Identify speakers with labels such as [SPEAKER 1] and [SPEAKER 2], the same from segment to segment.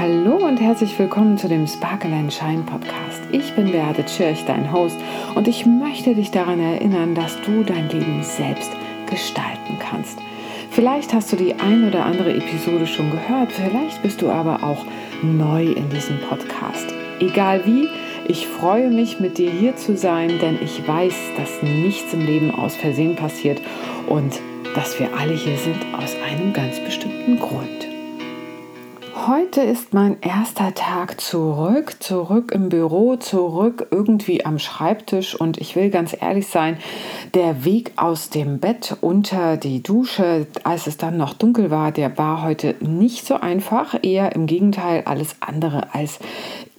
[SPEAKER 1] Hallo und herzlich willkommen zu dem Sparkle and Shine Podcast. Ich bin Beate Tschirch, dein Host, und ich möchte dich daran erinnern, dass du dein Leben selbst gestalten kannst. Vielleicht hast du die ein oder andere Episode schon gehört, vielleicht bist du aber auch neu in diesem Podcast. Egal wie, ich freue mich, mit dir hier zu sein, denn ich weiß, dass nichts im Leben aus Versehen passiert und dass wir alle hier sind aus einem ganz bestimmten Grund. Heute ist mein erster Tag zurück, zurück im Büro, zurück irgendwie am Schreibtisch. Und ich will ganz ehrlich sein, der Weg aus dem Bett unter die Dusche, als es dann noch dunkel war, der war heute nicht so einfach, eher im Gegenteil alles andere als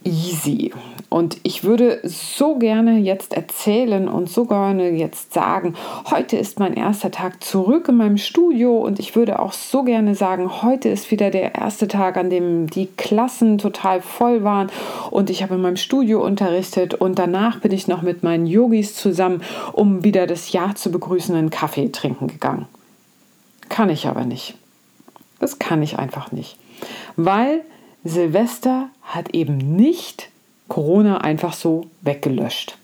[SPEAKER 1] easy. Und ich würde so gerne jetzt erzählen und so gerne jetzt sagen, heute ist mein erster Tag zurück in meinem Studio und ich würde auch so gerne sagen, heute ist wieder der erste Tag, an dem die Klassen total voll waren und ich habe in meinem Studio unterrichtet und danach bin ich noch mit meinen Yogis zusammen, um wieder das Jahr zu begrüßen, einen Kaffee trinken gegangen. Kann ich aber nicht. Das kann ich einfach nicht. Weil Silvester hat eben nicht Corona einfach so weggelöscht.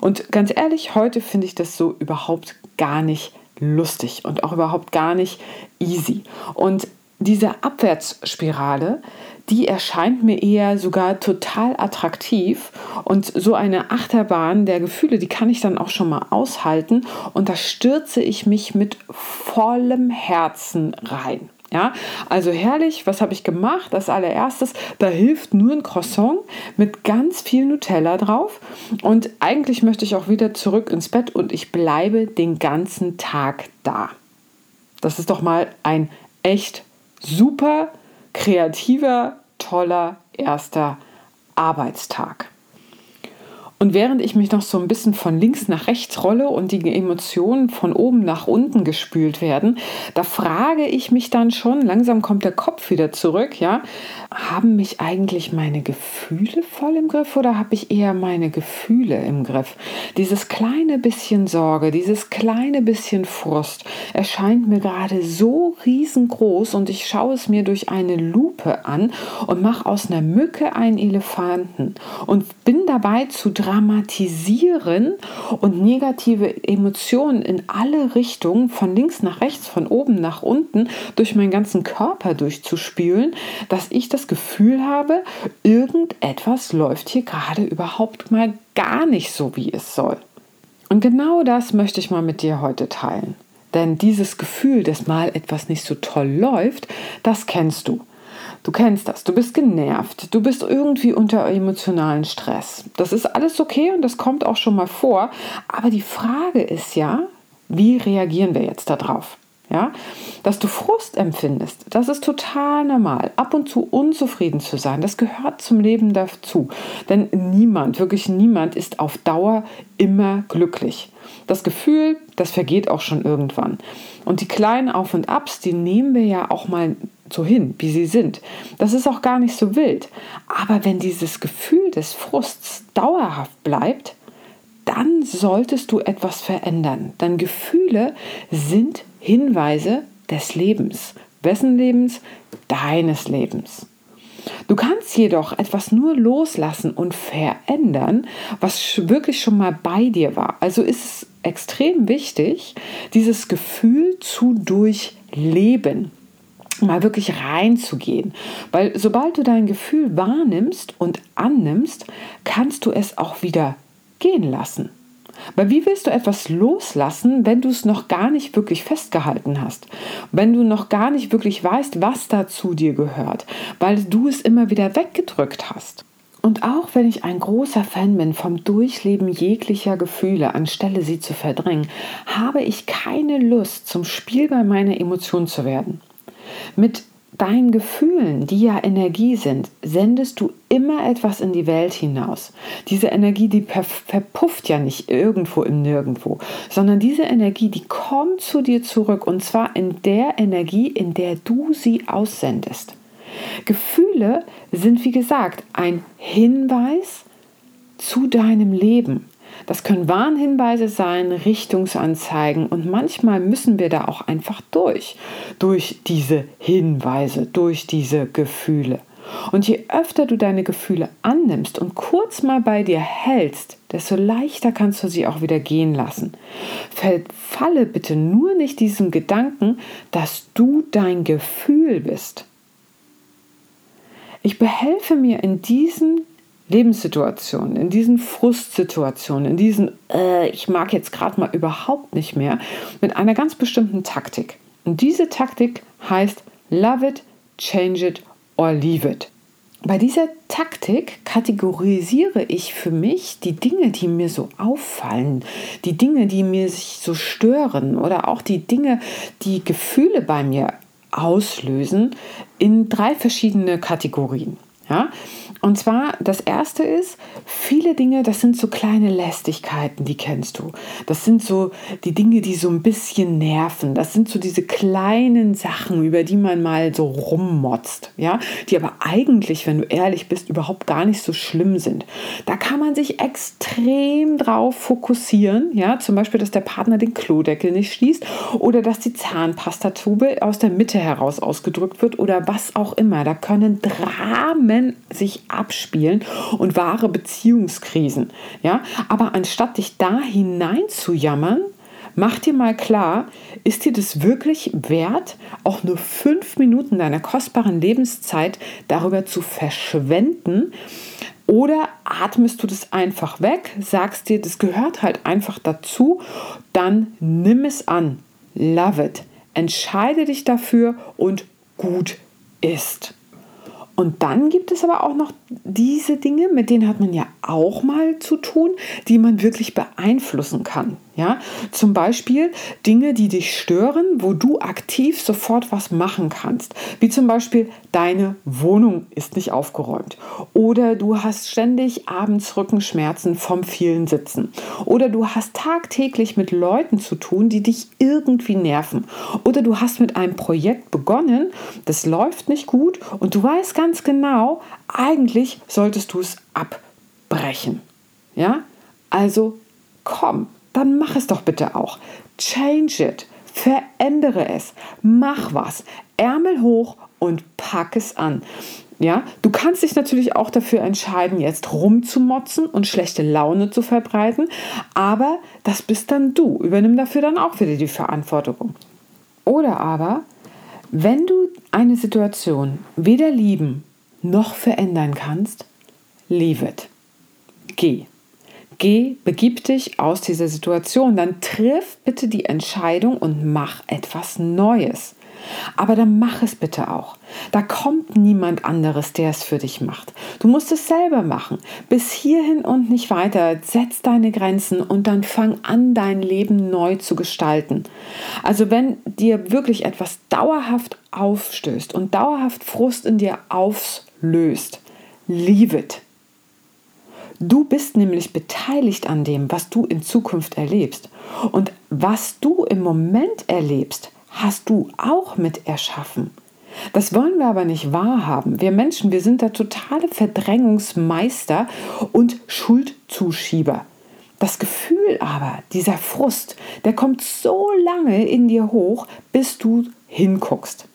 [SPEAKER 1] Und ganz ehrlich, heute finde ich das so überhaupt gar nicht lustig und auch überhaupt gar nicht easy. Und diese Abwärtsspirale, die erscheint mir eher sogar total attraktiv und so eine Achterbahn der Gefühle, die kann ich dann auch schon mal aushalten und da stürze ich mich mit vollem Herzen rein. Ja, also herrlich, was habe ich gemacht? Das allererstes, da hilft nur ein Croissant mit ganz viel Nutella drauf. Und eigentlich möchte ich auch wieder zurück ins Bett und ich bleibe den ganzen Tag da. Das ist doch mal ein echt super kreativer, toller erster Arbeitstag. Und während ich mich noch so ein bisschen von links nach rechts rolle und die Emotionen von oben nach unten gespült werden, da frage ich mich dann schon, langsam kommt der Kopf wieder zurück, ja, haben mich eigentlich meine Gefühle voll im Griff oder habe ich eher meine Gefühle im Griff? Dieses kleine bisschen Sorge, dieses kleine bisschen Frust erscheint mir gerade so riesengroß und ich schaue es mir durch eine Lupe an und mache aus einer Mücke einen Elefanten und bin dabei zu drei dramatisieren und negative Emotionen in alle Richtungen, von links nach rechts, von oben nach unten, durch meinen ganzen Körper durchzuspülen, dass ich das Gefühl habe, irgendetwas läuft hier gerade überhaupt mal gar nicht so, wie es soll. Und genau das möchte ich mal mit dir heute teilen. Denn dieses Gefühl, dass mal etwas nicht so toll läuft, das kennst du. Du kennst das, du bist genervt, du bist irgendwie unter emotionalen Stress. Das ist alles okay und das kommt auch schon mal vor. Aber die Frage ist ja, wie reagieren wir jetzt darauf? Ja, dass du Frust empfindest, das ist total normal. Ab und zu unzufrieden zu sein, das gehört zum Leben dazu. Denn niemand, wirklich niemand ist auf Dauer immer glücklich. Das Gefühl, das vergeht auch schon irgendwann. Und die kleinen Auf und Abs, die nehmen wir ja auch mal so hin, wie sie sind. Das ist auch gar nicht so wild. Aber wenn dieses Gefühl des Frusts dauerhaft bleibt, dann solltest du etwas verändern. Denn Gefühle sind Hinweise des Lebens. Wessen Lebens? Deines Lebens. Du kannst jedoch etwas nur loslassen und verändern, was wirklich schon mal bei dir war. Also ist es extrem wichtig, dieses Gefühl zu durchleben mal wirklich reinzugehen. Weil sobald du dein Gefühl wahrnimmst und annimmst, kannst du es auch wieder gehen lassen. Weil wie willst du etwas loslassen, wenn du es noch gar nicht wirklich festgehalten hast? Wenn du noch gar nicht wirklich weißt, was da zu dir gehört, weil du es immer wieder weggedrückt hast. Und auch wenn ich ein großer Fan bin vom Durchleben jeglicher Gefühle, anstelle sie zu verdrängen, habe ich keine Lust, zum Spiel bei meiner Emotion zu werden. Mit deinen Gefühlen, die ja Energie sind, sendest du immer etwas in die Welt hinaus. Diese Energie, die verpufft ja nicht irgendwo im Nirgendwo, sondern diese Energie, die kommt zu dir zurück und zwar in der Energie, in der du sie aussendest. Gefühle sind, wie gesagt, ein Hinweis zu deinem Leben. Das können Warnhinweise sein, Richtungsanzeigen und manchmal müssen wir da auch einfach durch, durch diese Hinweise, durch diese Gefühle. Und je öfter du deine Gefühle annimmst und kurz mal bei dir hältst, desto leichter kannst du sie auch wieder gehen lassen. Verfalle bitte nur nicht diesem Gedanken, dass du dein Gefühl bist. Ich behelfe mir in diesen Lebenssituationen, in diesen Frustsituationen, in diesen, äh, ich mag jetzt gerade mal überhaupt nicht mehr, mit einer ganz bestimmten Taktik. Und diese Taktik heißt Love it, change it or leave it. Bei dieser Taktik kategorisiere ich für mich die Dinge, die mir so auffallen, die Dinge, die mir sich so stören oder auch die Dinge, die Gefühle bei mir auslösen, in drei verschiedene Kategorien. Ja? Und zwar, das erste ist, viele Dinge, das sind so kleine Lästigkeiten, die kennst du. Das sind so die Dinge, die so ein bisschen nerven. Das sind so diese kleinen Sachen, über die man mal so rummotzt, ja, die aber eigentlich, wenn du ehrlich bist, überhaupt gar nicht so schlimm sind. Da kann man sich extrem drauf fokussieren, ja, zum Beispiel, dass der Partner den Klodeckel nicht schließt oder dass die Zahnpastatube aus der Mitte heraus ausgedrückt wird oder was auch immer. Da können Dramen sich abspielen und wahre Beziehungskrisen. Ja? Aber anstatt dich da hinein zu jammern, mach dir mal klar, ist dir das wirklich wert, auch nur fünf Minuten deiner kostbaren Lebenszeit darüber zu verschwenden? Oder atmest du das einfach weg, sagst dir, das gehört halt einfach dazu, dann nimm es an. Love it. Entscheide dich dafür und gut ist. Und dann gibt es aber auch noch diese Dinge, mit denen hat man ja auch mal zu tun, die man wirklich beeinflussen kann. Ja, zum Beispiel Dinge, die dich stören, wo du aktiv sofort was machen kannst. Wie zum Beispiel deine Wohnung ist nicht aufgeräumt. Oder du hast ständig abends Rückenschmerzen vom vielen Sitzen. Oder du hast tagtäglich mit Leuten zu tun, die dich irgendwie nerven. Oder du hast mit einem Projekt begonnen, das läuft nicht gut und du weißt ganz genau, eigentlich solltest du es abbrechen. Ja, also komm, dann mach es doch bitte auch. Change it. Verändere es. Mach was. Ärmel hoch und pack es an. Ja, du kannst dich natürlich auch dafür entscheiden, jetzt rumzumotzen und schlechte Laune zu verbreiten, aber das bist dann du. Übernimm dafür dann auch wieder die Verantwortung. Oder aber, wenn du eine Situation weder lieben noch verändern kannst, leave it. Geh. Geh, begib dich aus dieser Situation, dann triff bitte die Entscheidung und mach etwas Neues. Aber dann mach es bitte auch. Da kommt niemand anderes, der es für dich macht. Du musst es selber machen. Bis hierhin und nicht weiter. Setz deine Grenzen und dann fang an, dein Leben neu zu gestalten. Also wenn dir wirklich etwas dauerhaft aufstößt und dauerhaft Frust in dir auflöst, leave it. Du bist nämlich beteiligt an dem, was du in Zukunft erlebst. Und was du im Moment erlebst, hast du auch mit erschaffen. Das wollen wir aber nicht wahrhaben. Wir Menschen, wir sind da totale Verdrängungsmeister und Schuldzuschieber. Das Gefühl aber, dieser Frust, der kommt so lange in dir hoch, bis du hinguckst.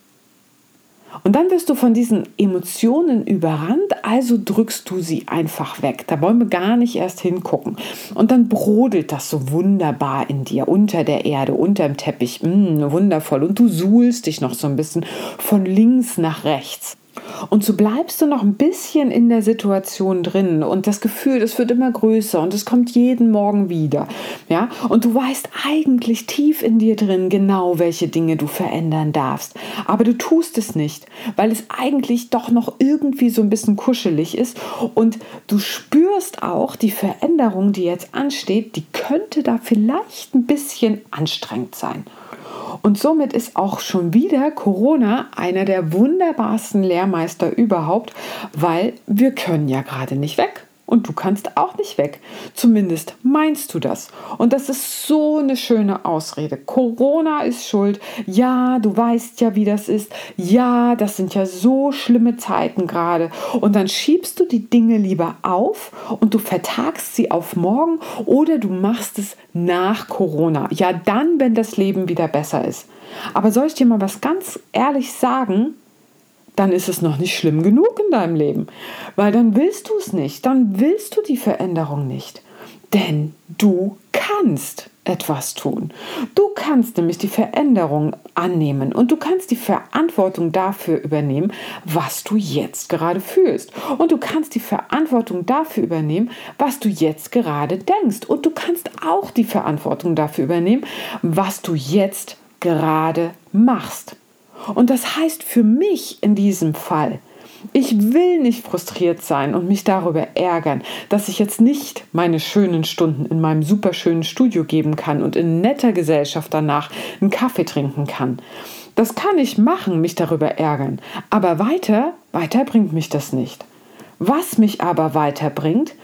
[SPEAKER 1] Und dann wirst du von diesen Emotionen überrannt, also drückst du sie einfach weg. Da wollen wir gar nicht erst hingucken. Und dann brodelt das so wunderbar in dir, unter der Erde, unter dem Teppich. Mh, wundervoll. Und du suhlst dich noch so ein bisschen von links nach rechts. Und so bleibst du noch ein bisschen in der Situation drin und das Gefühl, es wird immer größer und es kommt jeden Morgen wieder. Ja? Und du weißt eigentlich tief in dir drin genau, welche Dinge du verändern darfst. Aber du tust es nicht, weil es eigentlich doch noch irgendwie so ein bisschen kuschelig ist und du spürst auch die Veränderung, die jetzt ansteht, die könnte da vielleicht ein bisschen anstrengend sein. Und somit ist auch schon wieder Corona einer der wunderbarsten Lehrmeister überhaupt, weil wir können ja gerade nicht weg. Und du kannst auch nicht weg. Zumindest meinst du das. Und das ist so eine schöne Ausrede. Corona ist schuld. Ja, du weißt ja, wie das ist. Ja, das sind ja so schlimme Zeiten gerade. Und dann schiebst du die Dinge lieber auf und du vertagst sie auf morgen oder du machst es nach Corona. Ja, dann, wenn das Leben wieder besser ist. Aber soll ich dir mal was ganz ehrlich sagen? Dann ist es noch nicht schlimm genug in deinem Leben. Weil dann willst du es nicht, dann willst du die Veränderung nicht. Denn du kannst etwas tun. Du kannst nämlich die Veränderung annehmen und du kannst die Verantwortung dafür übernehmen, was du jetzt gerade fühlst. Und du kannst die Verantwortung dafür übernehmen, was du jetzt gerade denkst. Und du kannst auch die Verantwortung dafür übernehmen, was du jetzt gerade machst. Und das heißt für mich in diesem Fall, ich will nicht frustriert sein und mich darüber ärgern, dass ich jetzt nicht meine schönen Stunden in meinem superschönen Studio geben kann und in netter Gesellschaft danach einen Kaffee trinken kann. Das kann ich machen, mich darüber ärgern, aber weiter, weiter bringt mich das nicht. Was mich aber weiterbringt,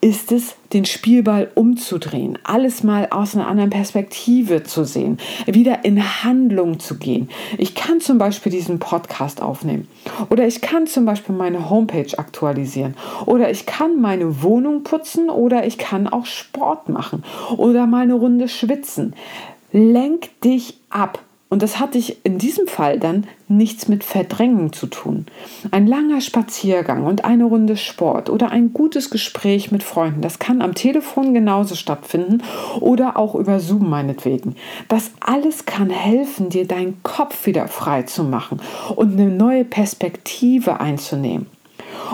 [SPEAKER 1] ist es, den Spielball umzudrehen, alles mal aus einer anderen Perspektive zu sehen, wieder in Handlung zu gehen. Ich kann zum Beispiel diesen Podcast aufnehmen oder ich kann zum Beispiel meine Homepage aktualisieren oder ich kann meine Wohnung putzen oder ich kann auch Sport machen oder mal eine Runde schwitzen. Lenk dich ab und das hatte ich in diesem Fall dann nichts mit Verdrängen zu tun. Ein langer Spaziergang und eine Runde Sport oder ein gutes Gespräch mit Freunden, das kann am Telefon genauso stattfinden oder auch über Zoom meinetwegen. Das alles kann helfen, dir deinen Kopf wieder frei zu machen und eine neue Perspektive einzunehmen.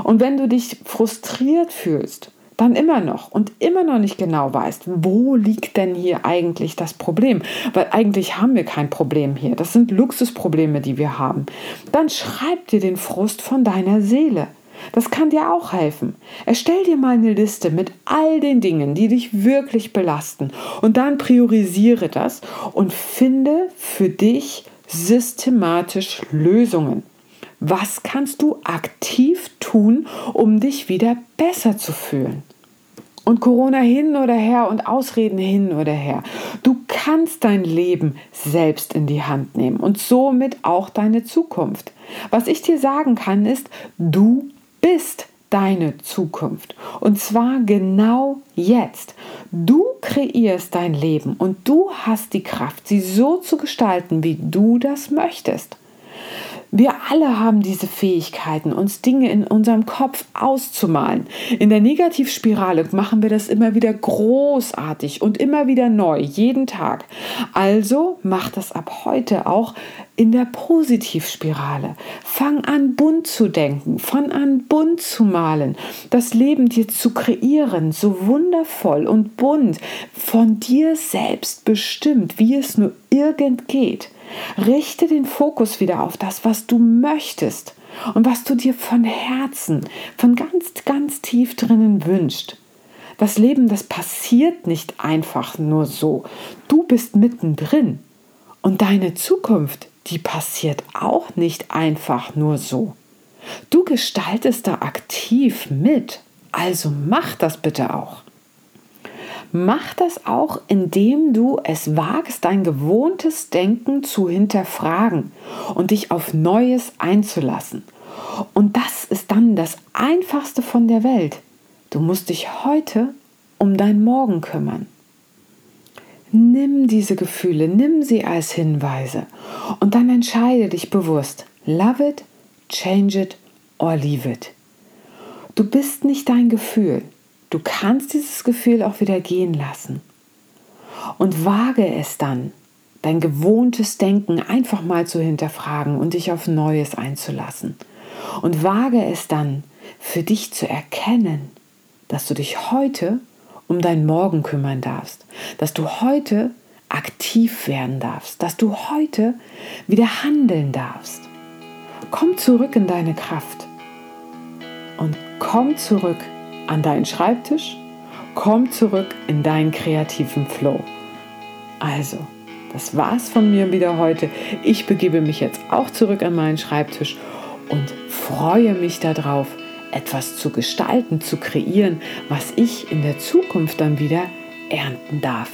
[SPEAKER 1] Und wenn du dich frustriert fühlst, dann immer noch und immer noch nicht genau weißt, wo liegt denn hier eigentlich das Problem? Weil eigentlich haben wir kein Problem hier. Das sind Luxusprobleme, die wir haben. Dann schreib dir den Frust von deiner Seele. Das kann dir auch helfen. Erstell dir mal eine Liste mit all den Dingen, die dich wirklich belasten und dann priorisiere das und finde für dich systematisch Lösungen. Was kannst du aktiv tun, um dich wieder besser zu fühlen? Und Corona hin oder her und Ausreden hin oder her. Du kannst dein Leben selbst in die Hand nehmen und somit auch deine Zukunft. Was ich dir sagen kann, ist, du bist deine Zukunft. Und zwar genau jetzt. Du kreierst dein Leben und du hast die Kraft, sie so zu gestalten, wie du das möchtest. Wir alle haben diese Fähigkeiten, uns Dinge in unserem Kopf auszumalen. In der Negativspirale machen wir das immer wieder großartig und immer wieder neu, jeden Tag. Also mach das ab heute auch in der Positivspirale. Fang an, bunt zu denken, fang an, bunt zu malen, das Leben dir zu kreieren, so wundervoll und bunt, von dir selbst bestimmt, wie es nur irgend geht. Richte den Fokus wieder auf das, was du möchtest und was du dir von Herzen, von ganz, ganz tief drinnen wünschst. Das Leben, das passiert nicht einfach nur so. Du bist mittendrin. Und deine Zukunft, die passiert auch nicht einfach nur so. Du gestaltest da aktiv mit. Also mach das bitte auch. Mach das auch, indem du es wagst, dein gewohntes Denken zu hinterfragen und dich auf Neues einzulassen. Und das ist dann das Einfachste von der Welt. Du musst dich heute um dein Morgen kümmern. Nimm diese Gefühle, nimm sie als Hinweise und dann entscheide dich bewusst. Love it, change it or leave it. Du bist nicht dein Gefühl. Du kannst dieses Gefühl auch wieder gehen lassen. Und wage es dann, dein gewohntes Denken einfach mal zu hinterfragen und dich auf Neues einzulassen. Und wage es dann, für dich zu erkennen, dass du dich heute um dein Morgen kümmern darfst, dass du heute aktiv werden darfst, dass du heute wieder handeln darfst. Komm zurück in deine Kraft und komm zurück an deinen Schreibtisch, komm zurück in deinen kreativen Flow. Also, das war's von mir wieder heute. Ich begebe mich jetzt auch zurück an meinen Schreibtisch und freue mich darauf, etwas zu gestalten, zu kreieren, was ich in der Zukunft dann wieder ernten darf.